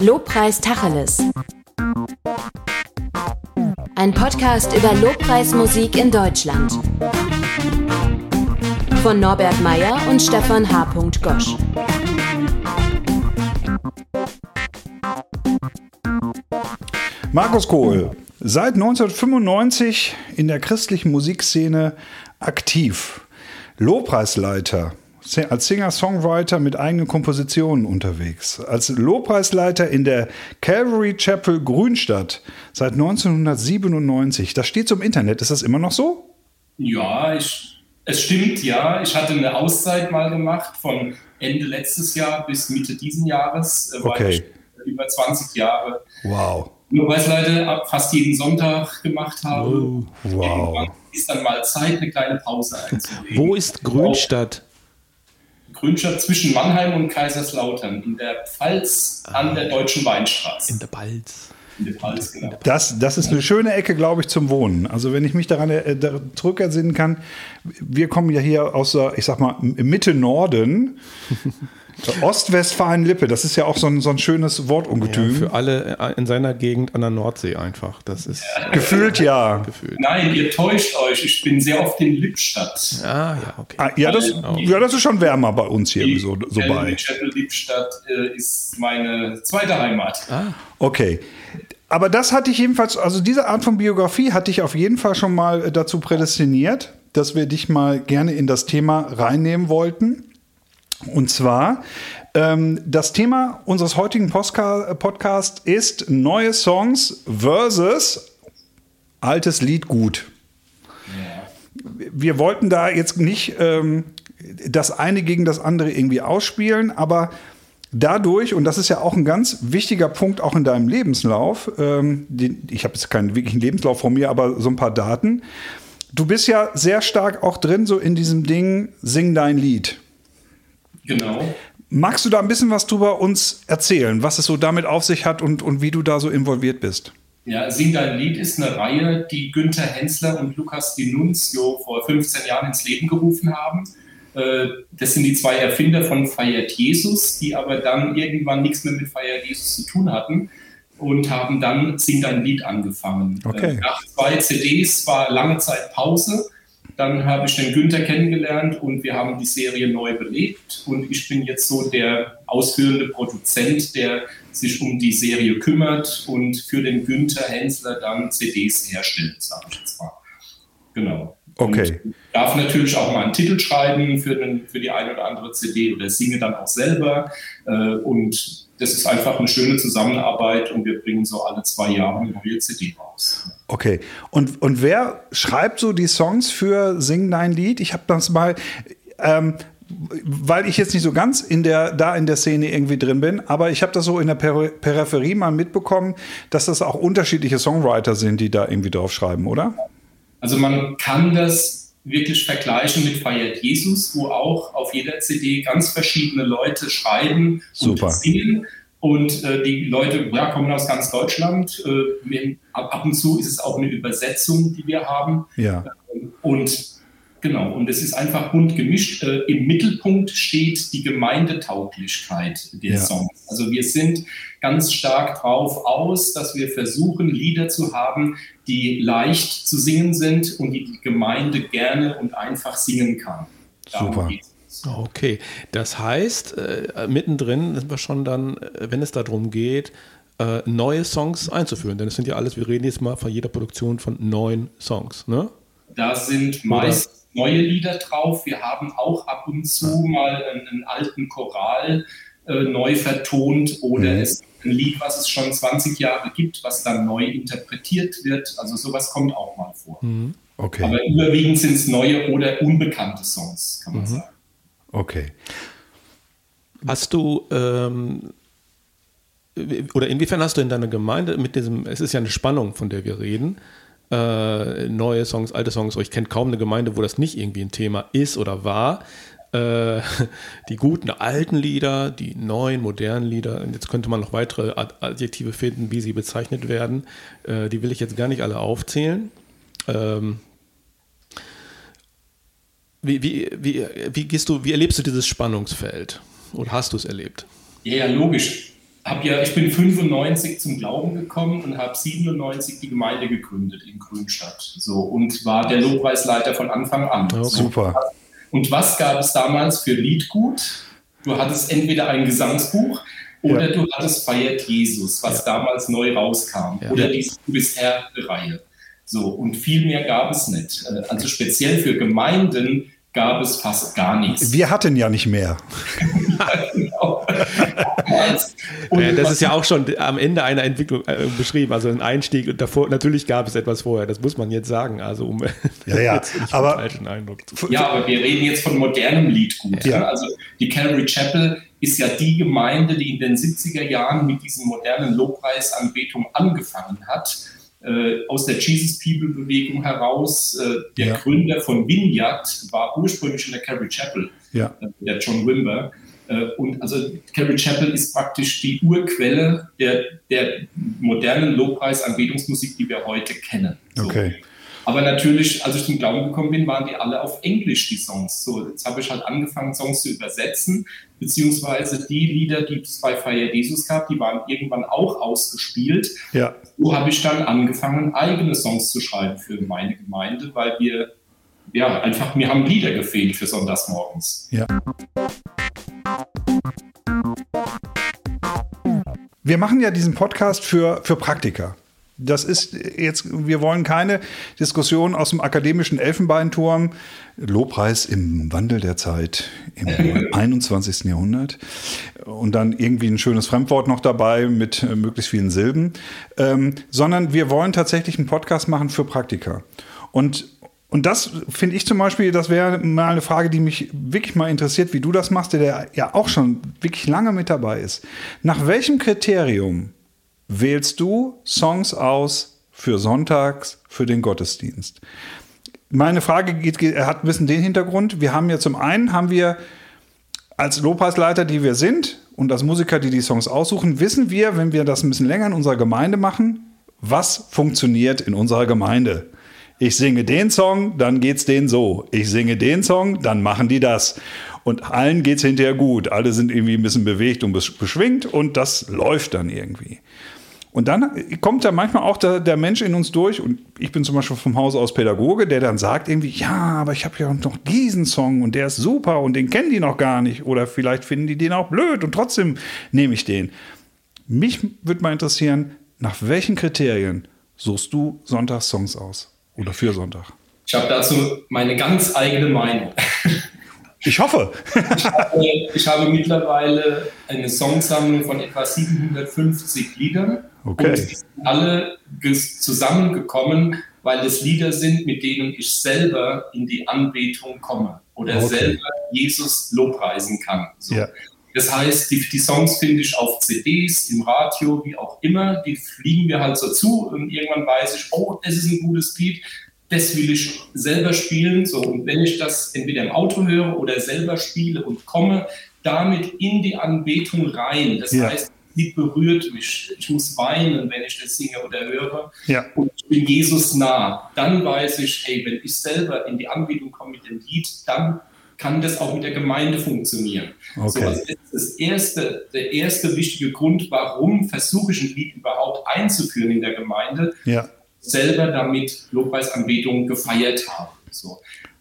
Lobpreis Tacheles. Ein Podcast über Lobpreismusik in Deutschland. Von Norbert Meyer und Stefan H. Gosch. Markus Kohl, seit 1995 in der christlichen Musikszene aktiv. Lobpreisleiter, als Singer-Songwriter mit eigenen Kompositionen unterwegs. Als Lobpreisleiter in der Calvary Chapel Grünstadt seit 1997. Das steht zum Internet. Ist das immer noch so? Ja, ich, es stimmt, ja. Ich hatte eine Auszeit mal gemacht von Ende letztes Jahr bis Mitte diesen Jahres. Äh, okay. über 20 Jahre. Wow. Lobpreisleiter fast jeden Sonntag gemacht habe. Oh, wow. Irgendwann ist dann mal Zeit, eine kleine Pause einzulegen. Wo ist Grünstadt? Grünstadt zwischen Mannheim und Kaiserslautern in der Pfalz an der Deutschen Weinstraße. In der Pfalz. In der Pfalz, genau. Das, das ist eine schöne Ecke, glaube ich, zum Wohnen. Also wenn ich mich daran äh, zurückersinnen kann, wir kommen ja hier aus der, ich sag mal, Mitte Norden. Ostwestfalen-Lippe, das ist ja auch so ein, so ein schönes Wortungetüm. Ja, für alle äh, in seiner Gegend an der Nordsee einfach. Das ist ja. gefühlt ja. Gefühlt. Nein, ihr täuscht euch. Ich bin sehr oft in Lippstadt. Ah, ja, okay. Ah, ja, das, ja, das ist schon wärmer bei uns hier die, so, so bei. Lippstadt äh, ist meine zweite Heimat. Ah. Okay. Aber das hatte ich jedenfalls, also diese Art von Biografie hatte ich auf jeden Fall schon mal äh, dazu prädestiniert, dass wir dich mal gerne in das Thema reinnehmen wollten. Und zwar, ähm, das Thema unseres heutigen Podcasts ist neue Songs versus altes Lied gut. Wir wollten da jetzt nicht ähm, das eine gegen das andere irgendwie ausspielen, aber dadurch, und das ist ja auch ein ganz wichtiger Punkt auch in deinem Lebenslauf, ähm, den, ich habe jetzt keinen wirklichen Lebenslauf von mir, aber so ein paar Daten. Du bist ja sehr stark auch drin, so in diesem Ding, sing dein Lied. Genau. Magst du da ein bisschen was drüber uns erzählen, was es so damit auf sich hat und, und wie du da so involviert bist? Ja, Sing dein Lied ist eine Reihe, die Günther Hensler und Lukas Denunzio vor 15 Jahren ins Leben gerufen haben. Äh, das sind die zwei Erfinder von Feiert Jesus, die aber dann irgendwann nichts mehr mit Feiert Jesus zu tun hatten und haben dann Sing dein Lied angefangen. Okay. Äh, nach zwei CDs war lange Zeit Pause dann habe ich den Günther kennengelernt und wir haben die Serie neu belebt. Und ich bin jetzt so der ausführende Produzent, der sich um die Serie kümmert und für den Günther Hensler dann CDs herstellt, sage ich jetzt mal. Genau. Okay. Und darf natürlich auch mal einen Titel schreiben für, den, für die eine oder andere CD oder singe dann auch selber. Äh, und das ist einfach eine schöne Zusammenarbeit und wir bringen so alle zwei Jahre eine neue CD raus. Okay. Und, und wer schreibt so die Songs für Sing Dein Lied? Ich habe das mal. Ähm, weil ich jetzt nicht so ganz in der, da in der Szene irgendwie drin bin, aber ich habe das so in der Peri Peripherie mal mitbekommen, dass das auch unterschiedliche Songwriter sind, die da irgendwie drauf schreiben, oder? Also man kann das wirklich vergleichen mit Feiert Jesus, wo auch auf jeder CD ganz verschiedene Leute schreiben Super. und singen. Und äh, die Leute ja, kommen aus ganz Deutschland. Äh, ab, ab, und zu ist es auch eine Übersetzung, die wir haben. Ja. Und genau, und es ist einfach bunt gemischt. Äh, Im Mittelpunkt steht die Gemeindetauglichkeit der ja. Songs. Also wir sind ganz stark drauf aus, dass wir versuchen, Lieder zu haben, die leicht zu singen sind und die die Gemeinde gerne und einfach singen kann. Darum Super. Geht's. Okay, das heißt, äh, mittendrin sind wir schon dann, äh, wenn es darum geht, äh, neue Songs einzuführen. Denn es sind ja alles, wir reden jetzt mal von jeder Produktion von neun Songs, ne? Da sind meist Oder? Neue Lieder drauf. Wir haben auch ab und zu mal einen, einen, alten Choral äh, neu vertont oder mhm. es gibt ein Lied, was es schon 20 Jahre gibt, was dann neu interpretiert wird. Also sowas kommt auch mal vor. Mhm. Okay. Aber überwiegend sind es neue oder unbekannte Songs, kann man mhm. sagen. Okay. Hast du ähm, oder inwiefern hast du in deiner Gemeinde mit diesem, es ist ja eine Spannung, von der wir reden, äh, neue Songs, alte Songs, ich kenne kaum eine Gemeinde, wo das nicht irgendwie ein Thema ist oder war. Äh, die guten alten Lieder, die neuen, modernen Lieder, und jetzt könnte man noch weitere Adjektive finden, wie sie bezeichnet werden. Äh, die will ich jetzt gar nicht alle aufzählen. Ähm, wie, wie, wie, wie gehst du, wie erlebst du dieses Spannungsfeld? Oder hast du es erlebt? Ja, logisch. Hab ja, ich bin 95 zum Glauben gekommen und habe 97 die Gemeinde gegründet in Grünstadt. So, und war der Lobpreisleiter von Anfang an. Oh, super. Und was gab es damals für Liedgut? Du hattest entweder ein Gesangsbuch oder ja. du hattest Feiert Jesus, was ja. damals neu rauskam. Ja. Oder die Du bist Herr-Reihe. So, und viel mehr gab es nicht. Äh, also speziell für Gemeinden gab es fast gar nichts. Wir hatten ja nicht mehr. ja, genau. ja, das ist ja auch schon am Ende einer Entwicklung äh, beschrieben, also ein Einstieg und davor, natürlich gab es etwas vorher, das muss man jetzt sagen, also um ja, ja, aber, falschen Eindruck zu Ja, aber wir reden jetzt von modernem Liedgut. Ja. Also die Calvary Chapel ist ja die Gemeinde, die in den 70er Jahren mit diesen modernen Lobpreisanbetungen angefangen hat äh, aus der Jesus People Bewegung heraus. Äh, der ja. Gründer von Vineyard war ursprünglich in der Calvary Chapel, ja. äh, der John Wimber. Äh, und also Calvary Chapel ist praktisch die Urquelle der, der modernen Lobpreisanbetungsmusik, die wir heute kennen. So. Okay. Aber natürlich, als ich zum Glauben gekommen bin, waren die alle auf Englisch, die Songs. So, jetzt habe ich halt angefangen, Songs zu übersetzen, beziehungsweise die Lieder, die es bei Feier Jesus gab, die waren irgendwann auch ausgespielt. Ja. So habe ich dann angefangen, eigene Songs zu schreiben für meine Gemeinde, weil wir, ja, einfach, mir haben Lieder gefehlt für Sonntagsmorgens. Ja. Wir machen ja diesen Podcast für, für Praktiker. Das ist jetzt, wir wollen keine Diskussion aus dem akademischen Elfenbeinturm. Lobpreis im Wandel der Zeit im 21. Jahrhundert. Und dann irgendwie ein schönes Fremdwort noch dabei mit äh, möglichst vielen Silben. Ähm, sondern wir wollen tatsächlich einen Podcast machen für Praktiker. Und und das finde ich zum Beispiel, das wäre mal eine Frage, die mich wirklich mal interessiert, wie du das machst, der ja auch schon wirklich lange mit dabei ist. Nach welchem Kriterium wählst du Songs aus für Sonntags, für den Gottesdienst. Meine Frage geht, hat ein bisschen den Hintergrund. Wir haben ja zum einen, haben wir als Lobpreisleiter, die wir sind und als Musiker, die die Songs aussuchen, wissen wir, wenn wir das ein bisschen länger in unserer Gemeinde machen, was funktioniert in unserer Gemeinde. Ich singe den Song, dann geht's denen so. Ich singe den Song, dann machen die das. Und allen geht's hinterher gut. Alle sind irgendwie ein bisschen bewegt und beschwingt und das läuft dann irgendwie. Und dann kommt da manchmal auch der, der, Mensch in uns durch, und ich bin zum Beispiel vom Haus aus Pädagoge, der dann sagt irgendwie, ja, aber ich habe ja noch diesen Song und der ist super und den kennen die noch gar nicht. Oder vielleicht finden die den auch blöd und trotzdem nehme ich den. Mich würde mal interessieren, nach welchen Kriterien suchst du Sonntagssongs aus? Oder für Sonntag? Ich habe dazu meine ganz eigene Meinung. Ich hoffe. ich, habe, ich, habe, mittlerweile eine Songsammlung von etwa 750 Liedern. Okay. Und die sind alle zusammengekommen, weil es Lieder sind, mit denen ich selber in die Anbetung komme oder okay. selber Jesus lobpreisen kann. So. Ja. Das heißt, die, die Songs finde ich auf CDs, im Radio, wie auch immer. Die fliegen mir halt so zu und irgendwann weiß ich, oh, das ist ein gutes Lied das will ich selber spielen. So, und wenn ich das entweder im Auto höre oder selber spiele und komme damit in die Anbetung rein, das ja. heißt, Lied berührt mich. Ich muss weinen, wenn ich das singe oder höre. Ja. Und ich bin Jesus nah. Dann weiß ich, hey, wenn ich selber in die Anbetung komme mit dem Lied, dann kann das auch mit der Gemeinde funktionieren. Okay. So, also das ist erste, der erste wichtige Grund, warum versuche ich ein Lied überhaupt einzuführen in der Gemeinde. Ja selber damit Lobpreisanbetung gefeiert haben. So.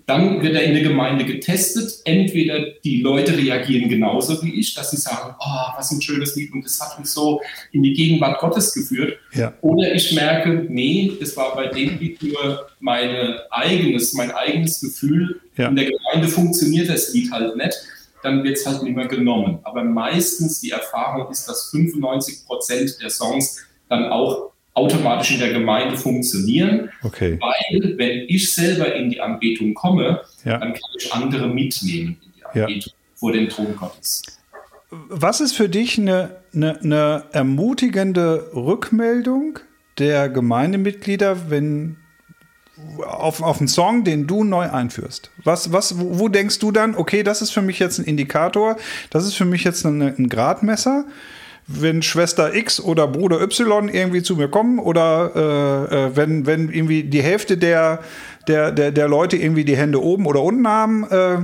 Dann wird er in der Gemeinde getestet. Entweder die Leute reagieren genauso wie ich, dass sie sagen, oh, was ein schönes Lied und das hat uns so in die Gegenwart Gottes geführt. Ja. Oder ich merke, nee, das war bei dem Lied nur meine eigenes, mein eigenes Gefühl. Ja. In der Gemeinde funktioniert das Lied halt nicht. Dann wird es halt nicht mehr genommen. Aber meistens die Erfahrung ist, dass 95 Prozent der Songs dann auch automatisch in der Gemeinde funktionieren, okay. weil wenn ich selber in die Anbetung komme, ja. dann kann ich andere mitnehmen in die Anbetung ja. vor den Thron Gottes. Was ist für dich eine, eine, eine ermutigende Rückmeldung der Gemeindemitglieder, wenn auf, auf einen Song, den du neu einführst? Was, was, wo, wo, denkst du dann, okay, das ist für mich jetzt ein Indikator, das ist für mich jetzt ein, ein Gradmesser? Wenn Schwester X oder Bruder Y irgendwie zu mir kommen oder äh, äh, wenn, wenn irgendwie die Hälfte der, der, der, der Leute irgendwie die Hände oben oder unten haben. Äh,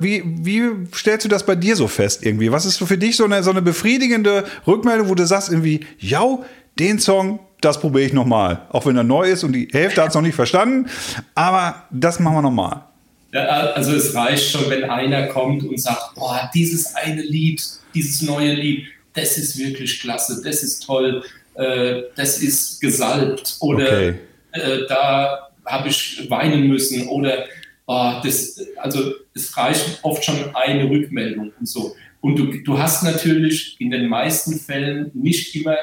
wie, wie stellst du das bei dir so fest irgendwie? Was ist für dich so eine, so eine befriedigende Rückmeldung, wo du sagst irgendwie, ja, den Song, das probiere ich nochmal. Auch wenn er neu ist und die Hälfte hat es noch nicht verstanden, aber das machen wir nochmal. Ja, also es reicht schon, wenn einer kommt und sagt, boah, dieses eine Lied, dieses neue Lied, das ist wirklich klasse, das ist toll, äh, das ist gesalbt oder okay. äh, da habe ich weinen müssen oder oh, das, also es reicht oft schon eine Rückmeldung und so. Und du, du hast natürlich in den meisten Fällen nicht immer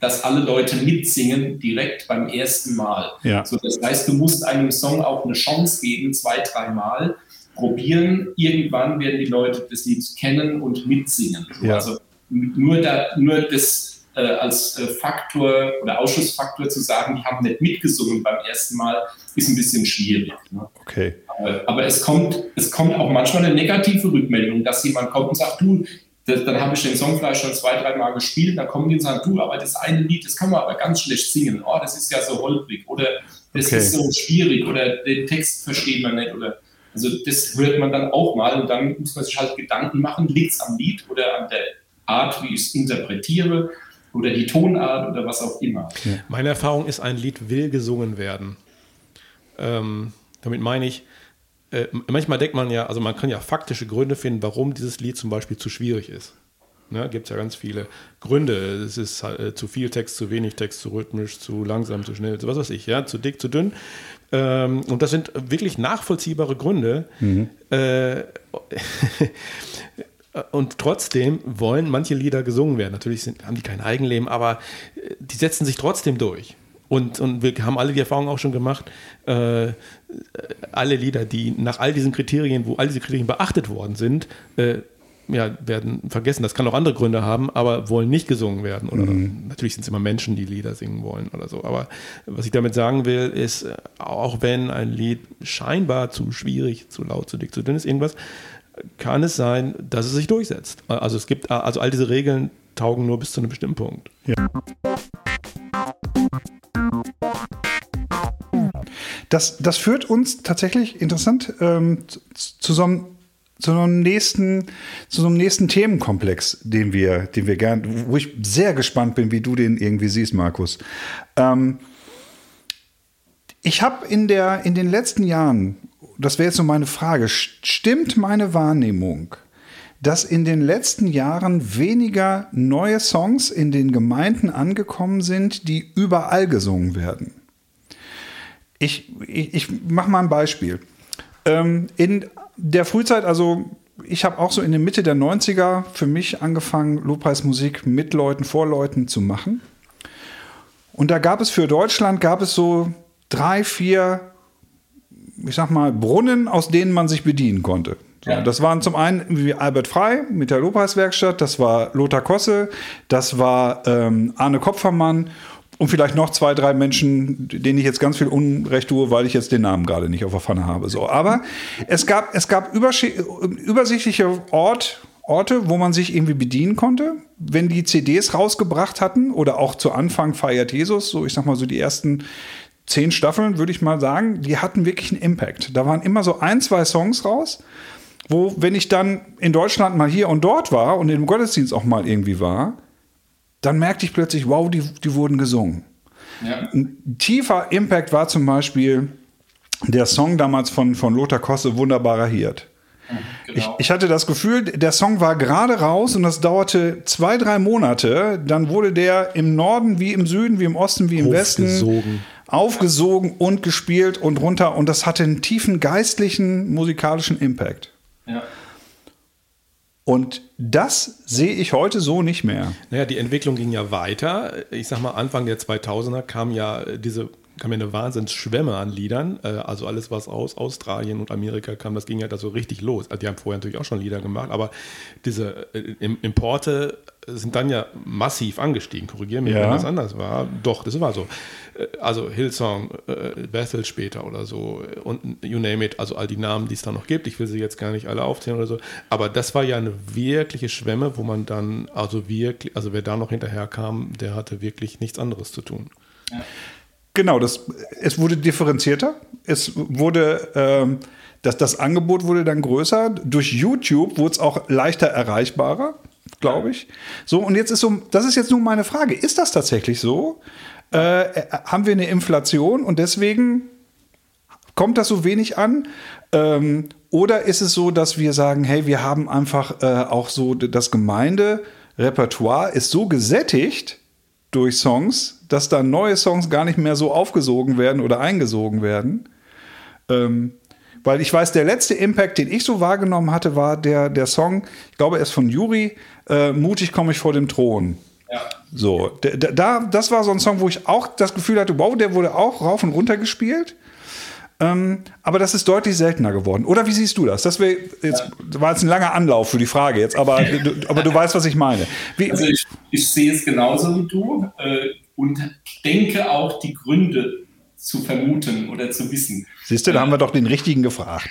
dass alle Leute mitsingen direkt beim ersten Mal. Ja. So, das heißt, du musst einem Song auch eine Chance geben, zwei, dreimal probieren. Irgendwann werden die Leute das Lied kennen und mitsingen. Ja. Also nur, da, nur das äh, als äh, Faktor oder Ausschussfaktor zu sagen, die haben nicht mitgesungen beim ersten Mal, ist ein bisschen schwierig. Ne? Okay. Aber, aber, es, kommt, es kommt auch manchmal eine negative Rückmeldung, dass jemand kommt und sagt, du, das, dann habe ich den Song vielleicht schon zwei, drei Mal gespielt, dann kommen die und sagen, du, aber das eine Lied, das kann man aber ganz schlecht singen. Oh, das ist ja so holprig oder das okay. ist so schwierig oder den Text versteht man nicht oder also das hört man dann auch mal und dann muss man sich halt Gedanken machen, liegt es am Lied oder an der Art, wie ich es interpretiere oder die Tonart oder was auch immer. Meine Erfahrung ist, ein Lied will gesungen werden. Ähm, damit meine ich, äh, manchmal denkt man ja, also man kann ja faktische Gründe finden, warum dieses Lied zum Beispiel zu schwierig ist. Ne, Gibt es ja ganz viele Gründe. Es ist äh, zu viel Text, zu wenig Text, zu rhythmisch, zu langsam, zu schnell, was weiß ich, ja, zu dick, zu dünn. Ähm, und das sind wirklich nachvollziehbare Gründe. Mhm. Äh, und trotzdem wollen manche Lieder gesungen werden. Natürlich sind, haben die kein Eigenleben, aber äh, die setzen sich trotzdem durch. Und, und wir haben alle die Erfahrung auch schon gemacht, äh, alle Lieder, die nach all diesen Kriterien, wo all diese Kriterien beachtet worden sind, äh, ja, werden vergessen. Das kann auch andere Gründe haben, aber wollen nicht gesungen werden. Oder mhm. natürlich sind es immer Menschen, die Lieder singen wollen oder so. Aber was ich damit sagen will, ist, äh, auch wenn ein Lied scheinbar zu schwierig, zu laut, zu dick, zu dünn ist, irgendwas, kann es sein, dass es sich durchsetzt. Also es gibt, also all diese Regeln taugen nur bis zu einem bestimmten Punkt. Ja. Das, das führt uns tatsächlich interessant ähm, zu, so einem, zu einem nächsten, zu so einem nächsten Themenkomplex, den wir, den wir gern, wo ich sehr gespannt bin, wie du den irgendwie siehst, Markus. Ähm, ich habe in in den letzten Jahren, das wäre jetzt so meine Frage, stimmt meine Wahrnehmung, dass in den letzten Jahren weniger neue Songs in den Gemeinden angekommen sind, die überall gesungen werden? Ich, ich, ich mache mal ein Beispiel. Ähm, in der Frühzeit, also ich habe auch so in der Mitte der 90er für mich angefangen, Lobpreismusik mit Leuten, vor Leuten zu machen. Und da gab es für Deutschland, gab es so drei, vier, ich sag mal, Brunnen, aus denen man sich bedienen konnte. So, ja. Das waren zum einen wie Albert Frei mit der Lobpreiswerkstatt, das war Lothar Kosse, das war ähm, Arne Kopfermann und vielleicht noch zwei, drei Menschen, denen ich jetzt ganz viel Unrecht tue, weil ich jetzt den Namen gerade nicht auf der Pfanne habe. So, aber es gab, es gab übersichtliche Ort, Orte, wo man sich irgendwie bedienen konnte, wenn die CDs rausgebracht hatten oder auch zu Anfang feiert Jesus, so ich sag mal so die ersten zehn Staffeln, würde ich mal sagen, die hatten wirklich einen Impact. Da waren immer so ein, zwei Songs raus, wo, wenn ich dann in Deutschland mal hier und dort war und im Gottesdienst auch mal irgendwie war, dann merkte ich plötzlich, wow, die, die wurden gesungen. Ja. Ein tiefer Impact war zum Beispiel der Song damals von, von Lothar Kosse, Wunderbarer Hirt. Mhm, genau. Ich, ich, hatte das Gefühl, der Song war gerade raus und das dauerte zwei, drei Monate. Dann wurde der im Norden wie im Süden, wie im Osten, wie im Westen aufgesogen und gespielt und runter. Und das hatte einen tiefen geistlichen, musikalischen Impact. Ja. Und das sehe ich heute so nicht mehr. Naja, die Entwicklung ging ja weiter. Ich sag mal, Anfang der 2000er kam ja diese kam ja eine Wahnsinnsschwemme an Liedern. Äh, also alles, was aus Australien und Amerika kam, das ging ja da so richtig los. Also die haben vorher natürlich auch schon Lieder gemacht, aber diese äh, Importe sind dann ja massiv angestiegen. Korrigieren mich, ja. wenn das anders war. Doch, das war so. Äh, also Hillsong, Bethel später oder so und you name it, also all die Namen, die es da noch gibt. Ich will sie jetzt gar nicht alle aufzählen oder so. Aber das war ja eine wirkliche Schwemme, wo man dann, also wirklich, also wer da noch hinterher kam, der hatte wirklich nichts anderes zu tun. Ja. Genau, das, es wurde differenzierter. Es wurde, ähm, das, das Angebot wurde dann größer. Durch YouTube wurde es auch leichter erreichbarer, glaube ich. So, und jetzt ist so, das ist jetzt nun meine Frage. Ist das tatsächlich so? Äh, haben wir eine Inflation und deswegen kommt das so wenig an? Ähm, oder ist es so, dass wir sagen, hey, wir haben einfach äh, auch so das Gemeinderepertoire ist so gesättigt durch Songs, dass da neue Songs gar nicht mehr so aufgesogen werden oder eingesogen werden. Ähm, weil ich weiß, der letzte Impact, den ich so wahrgenommen hatte, war der, der Song, ich glaube, er ist von Juri, äh, Mutig komme ich vor dem Thron. Ja. So, da, das war so ein Song, wo ich auch das Gefühl hatte, wow, der wurde auch rauf und runter gespielt. Ähm, aber das ist deutlich seltener geworden. Oder wie siehst du das? Das wär, jetzt, war jetzt ein langer Anlauf für die Frage jetzt, aber, du, aber du weißt, was ich meine. Wie, also ich, ich, sehe es genauso wie du äh, und denke auch die Gründe zu vermuten oder zu wissen. Siehst du, da haben wir doch den richtigen gefragt.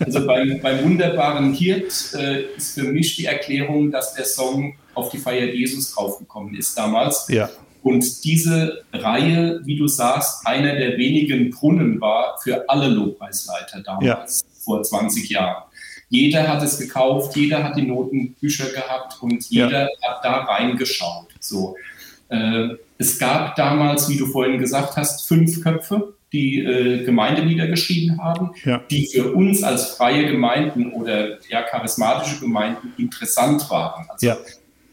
Also beim, beim wunderbaren Hirt äh, ist für mich die Erklärung, dass der Song auf die Feier Jesus draufgekommen ist damals. Ja. Und diese Reihe, wie du sagst, einer der wenigen Brunnen war für alle Lobpreisleiter damals, ja. vor 20 Jahren. Jeder hat es gekauft, jeder hat die Notenbücher gehabt und jeder ja. hat da reingeschaut. So. Äh, es gab damals, wie du vorhin gesagt hast, fünf Köpfe, die äh, Gemeindelieder geschrieben haben, ja. die für uns als freie Gemeinden oder ja, charismatische Gemeinden interessant waren. Also ja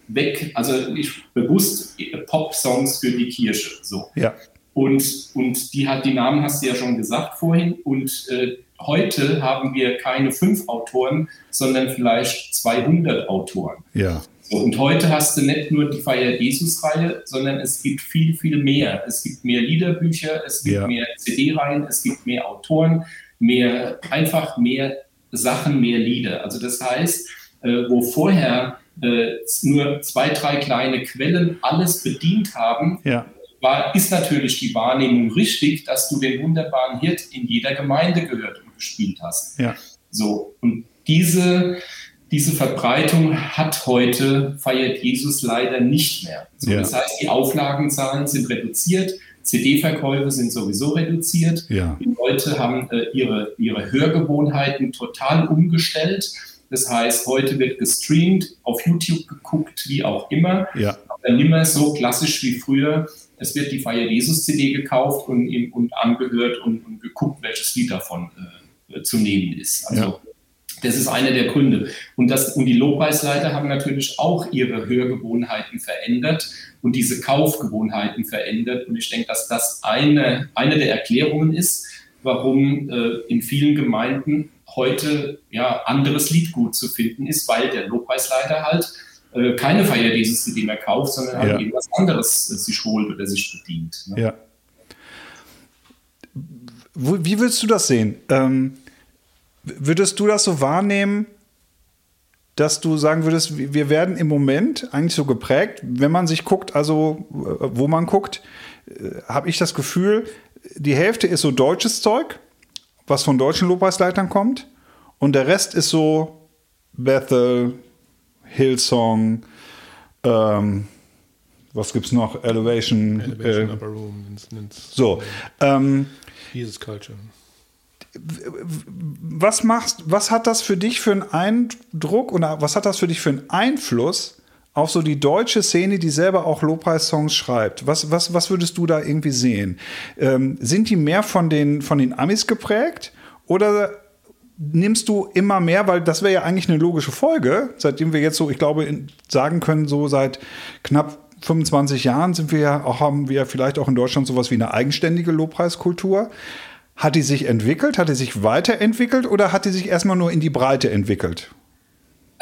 weg, also ich bewusst Pop-Songs für die Kirche. So. Ja. Und, und die hat die Namen hast du ja schon gesagt vorhin. Und äh, heute haben wir keine fünf Autoren, sondern vielleicht 200 Autoren. Ja. So, und heute hast du nicht nur die Feier Jesus-Reihe, sondern es gibt viel, viel mehr. Es gibt mehr Liederbücher, es gibt ja. mehr CD-Reihen, es gibt mehr Autoren, mehr, einfach mehr Sachen, mehr Lieder. Also das heißt, äh, wo vorher äh, nur zwei, drei kleine Quellen alles bedient haben, ja. war, ist natürlich die Wahrnehmung richtig, dass du den wunderbaren Hirt in jeder Gemeinde gehört und gespielt hast. Ja. So, und diese, diese Verbreitung hat heute, feiert Jesus leider nicht mehr. So, ja. Das heißt, die Auflagenzahlen sind reduziert, CD-Verkäufe sind sowieso reduziert. Ja. Die Leute haben äh, ihre, ihre Hörgewohnheiten total umgestellt das heißt, heute wird gestreamt, auf YouTube geguckt, wie auch immer. Ja. Aber nimmer so klassisch wie früher. Es wird die Feier Jesus CD gekauft und, und angehört und, und, geguckt, welches Lied davon äh, zu nehmen ist. Also ja. das ist einer der Gründe. Und, das, und die Lobpreisleiter haben natürlich auch ihre Hörgewohnheiten verändert und diese Kaufgewohnheiten verändert. Und ich denke, dass das eine, eine der Erklärungen ist, warum äh, in vielen Gemeinden heute ja anderes Liedgut zu finden ist, weil der Lobpreisleiter halt äh, keine Feier dieses CD mehr kauft, sondern halt ja. irgendwas anderes äh, sich holt oder sich bedient. Ne? Ja. Wie willst du das sehen? Ähm, würdest du das so wahrnehmen, dass du sagen würdest, wir werden im Moment eigentlich so geprägt, wenn man sich guckt, also äh, wo man guckt, äh, habe ich das Gefühl, die Hälfte ist so deutsches Zeug was von deutschen Lobpreisleitern kommt. Und der Rest ist so Bethel, Hillsong, ähm, was gibt's noch? Elevation. Elevation äh, Upper Room. So. Ähm, Jesus Culture. Was machst, was hat das für dich für einen Eindruck oder was hat das für dich für einen Einfluss auf so die deutsche Szene, die selber auch Lobpreis-Songs schreibt. Was, was, was würdest du da irgendwie sehen? Ähm, sind die mehr von den, von den Amis geprägt oder nimmst du immer mehr, weil das wäre ja eigentlich eine logische Folge, seitdem wir jetzt so, ich glaube, sagen können, so seit knapp 25 Jahren sind wir ja haben wir vielleicht auch in Deutschland sowas wie eine eigenständige Lobpreiskultur. Hat die sich entwickelt? Hat die sich weiterentwickelt oder hat die sich erstmal nur in die Breite entwickelt?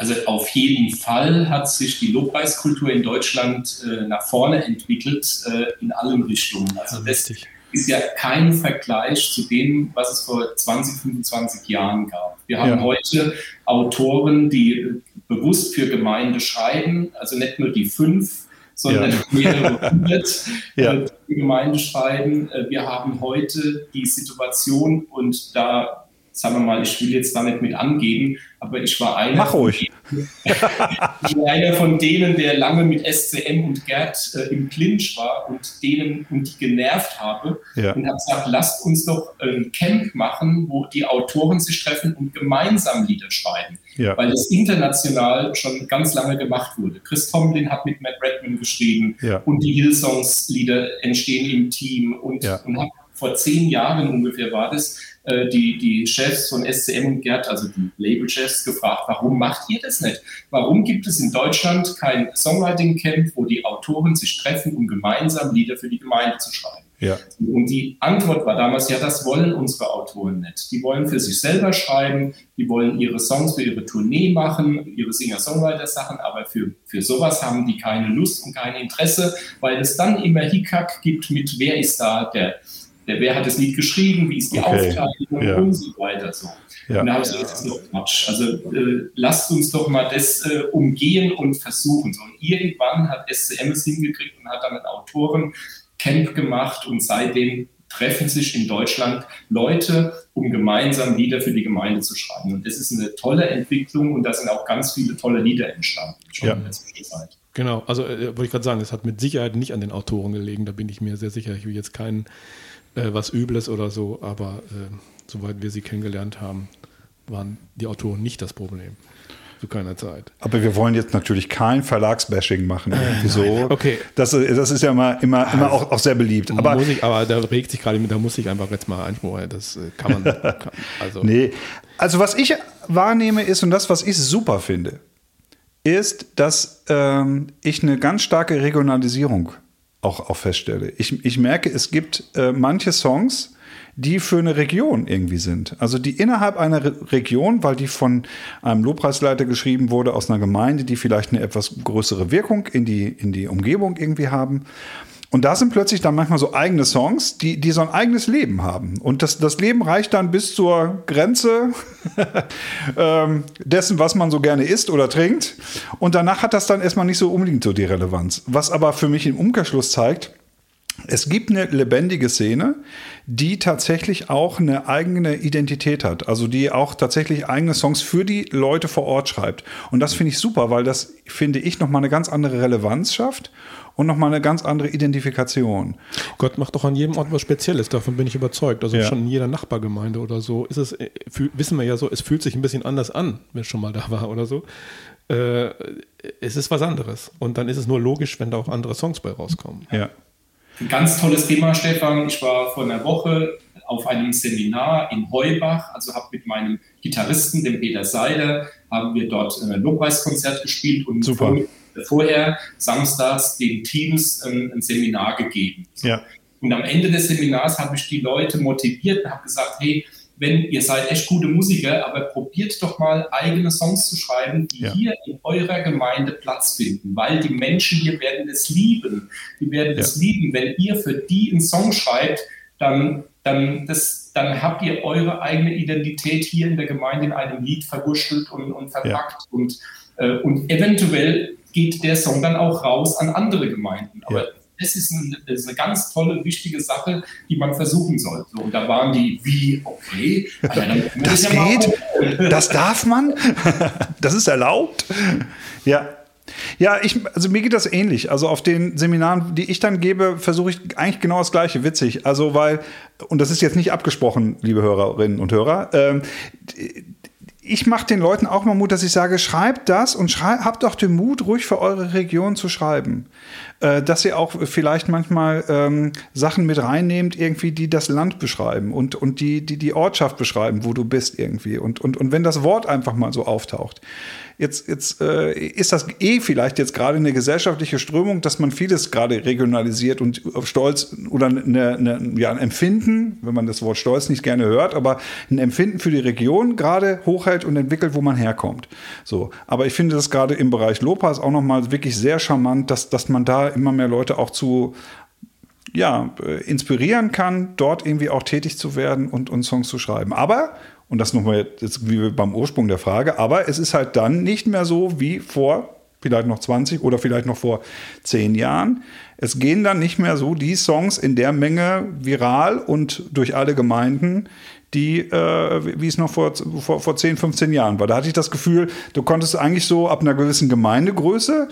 Also auf jeden Fall hat sich die Lobpreiskultur in Deutschland äh, nach vorne entwickelt, äh, in allen Richtungen. Also das ist ja kein Vergleich zu dem, was es vor 20, 25 Jahren gab. Wir haben ja. heute Autoren, die bewusst für Gemeinde schreiben, also nicht nur die fünf, sondern ja. mehrere hundert ja. für Gemeinde schreiben. Äh, wir haben heute die Situation und da sagen wir mal, ich will jetzt da nicht mit angeben, aber ich war einer. Mach ruhig. ich war einer von denen, der lange mit SCM und Gerd äh, im Clinch war und denen und die genervt habe ja. und habe gesagt, lasst uns doch ein Camp machen, wo die Autoren sich treffen und gemeinsam Lieder schreiben. Ja. Weil das international schon ganz lange gemacht wurde. Chris Tomlin hat mit Matt Redman geschrieben ja. und die Hillsongs-Lieder entstehen im Team und, und vor zehn Jahren ungefähr war das, äh, die, die Chefs von SCM und Gerd, also die Label-Chefs, gefragt, warum macht ihr das nicht? Warum gibt es in Deutschland kein Songwriting-Camp, wo die Autoren sich treffen, um gemeinsam Lieder für die Gemeinde zu schreiben? Ja. Und die Antwort war damals, ja, das wollen unsere Autoren nicht. Die wollen für sich selber schreiben, die wollen ihre Songs für ihre Tournee machen, ihre Singer-Songwriter-Sachen, aber für, für sowas haben die keine Lust und kein Interesse, weil es dann immer Hickhack gibt mit, wer ist da der der, wer hat das Lied geschrieben, wie ist die okay. Aufteilung ja. und so weiter. So. Ja. Und da habe ich gesagt, das ist doch Quatsch. Also äh, lasst uns doch mal das äh, umgehen und versuchen. So. Und irgendwann hat SCM es hingekriegt und hat dann ein Autorencamp gemacht und seitdem treffen sich in Deutschland Leute, um gemeinsam Lieder für die Gemeinde zu schreiben. Und das ist eine tolle Entwicklung und da sind auch ganz viele tolle Lieder entstanden, schon ja. in der Zwischenzeit. Genau, also äh, wollte ich gerade sagen, es hat mit Sicherheit nicht an den Autoren gelegen, da bin ich mir sehr sicher. Ich will jetzt keinen äh, was Übles oder so, aber äh, soweit wir sie kennengelernt haben, waren die Autoren nicht das Problem. Zu keiner Zeit. Aber wir wollen jetzt natürlich kein Verlagsbashing machen. Äh, okay. Das, das ist ja immer, immer, immer auch, auch sehr beliebt. Aber, muss ich, aber da regt sich gerade, da muss ich einfach jetzt mal einspruchen. Das äh, kann man. kann, also. Nee. Also, was ich wahrnehme, ist, und das, was ich super finde, ist, dass ähm, ich eine ganz starke Regionalisierung auch, auch feststelle. Ich, ich merke, es gibt äh, manche Songs, die für eine Region irgendwie sind. Also die innerhalb einer Re Region, weil die von einem Lobpreisleiter geschrieben wurde aus einer Gemeinde, die vielleicht eine etwas größere Wirkung in die, in die Umgebung irgendwie haben. Und da sind plötzlich dann manchmal so eigene Songs, die, die so ein eigenes Leben haben. Und das, das Leben reicht dann bis zur Grenze ähm, dessen, was man so gerne isst oder trinkt. Und danach hat das dann erstmal nicht so unbedingt so die Relevanz. Was aber für mich im Umkehrschluss zeigt, es gibt eine lebendige Szene, die tatsächlich auch eine eigene Identität hat. Also die auch tatsächlich eigene Songs für die Leute vor Ort schreibt. Und das finde ich super, weil das, finde ich, nochmal eine ganz andere Relevanz schafft und nochmal eine ganz andere Identifikation. Gott macht doch an jedem Ort was Spezielles, davon bin ich überzeugt. Also ja. schon in jeder Nachbargemeinde oder so ist es, äh, wissen wir ja so, es fühlt sich ein bisschen anders an, wenn es schon mal da war oder so. Äh, es ist was anderes. Und dann ist es nur logisch, wenn da auch andere Songs bei rauskommen. Ja. Ein ganz tolles Thema, Stefan. Ich war vor einer Woche auf einem Seminar in Heubach, also habe mit meinem Gitarristen, dem Peter Seiler, haben wir dort ein Lobpreiskonzert gespielt und Super vorher samstags den Teams ein, ein Seminar gegeben. Ja. Und am Ende des Seminars habe ich die Leute motiviert und habe gesagt, hey, wenn ihr seid echt gute Musiker, aber probiert doch mal eigene Songs zu schreiben, die ja. hier in eurer Gemeinde Platz finden, weil die Menschen hier werden es lieben. Die werden es ja. lieben, wenn ihr für die einen Song schreibt, dann, dann, das, dann habt ihr eure eigene Identität hier in der Gemeinde in einem Lied verwurschtelt und, und verpackt ja. und, äh, und eventuell geht der Song dann auch raus an andere Gemeinden. Aber. Das, ist eine, das ist eine ganz tolle, wichtige Sache, die man versuchen sollte. Und da waren die, wie, okay, das, geht, das darf man, das ist erlaubt. Ja, ja, ich, also mir geht das ähnlich. Also auf den Seminaren, die ich dann gebe, versuche ich eigentlich genau das Gleiche. Witzig. Also weil, und das ist jetzt nicht abgesprochen, liebe Hörerinnen und Hörer, ähm, ich mache den Leuten auch mal Mut, dass ich sage, schreibt das und schrei habt auch den Mut, ruhig für eure Region zu schreiben. Äh, dass ihr auch vielleicht manchmal ähm, Sachen mit reinnehmt, irgendwie, die das Land beschreiben und, und die, die die Ortschaft beschreiben, wo du bist irgendwie. Und, und, und wenn das Wort einfach mal so auftaucht. Jetzt, jetzt äh, ist das eh vielleicht jetzt gerade eine gesellschaftliche Strömung, dass man vieles gerade regionalisiert und Stolz oder eine, eine, ja, ein Empfinden, wenn man das Wort Stolz nicht gerne hört, aber ein Empfinden für die Region gerade hochhält und entwickelt, wo man herkommt. So, aber ich finde das gerade im Bereich Lopas auch nochmal wirklich sehr charmant, dass, dass man da immer mehr Leute auch zu ja, äh, inspirieren kann, dort irgendwie auch tätig zu werden und, und Songs zu schreiben. Aber und das nochmal jetzt wie beim Ursprung der Frage. Aber es ist halt dann nicht mehr so wie vor vielleicht noch 20 oder vielleicht noch vor 10 Jahren. Es gehen dann nicht mehr so die Songs in der Menge viral und durch alle Gemeinden, die, äh, wie es noch vor, vor, vor 10, 15 Jahren war. Da hatte ich das Gefühl, du konntest eigentlich so ab einer gewissen Gemeindegröße,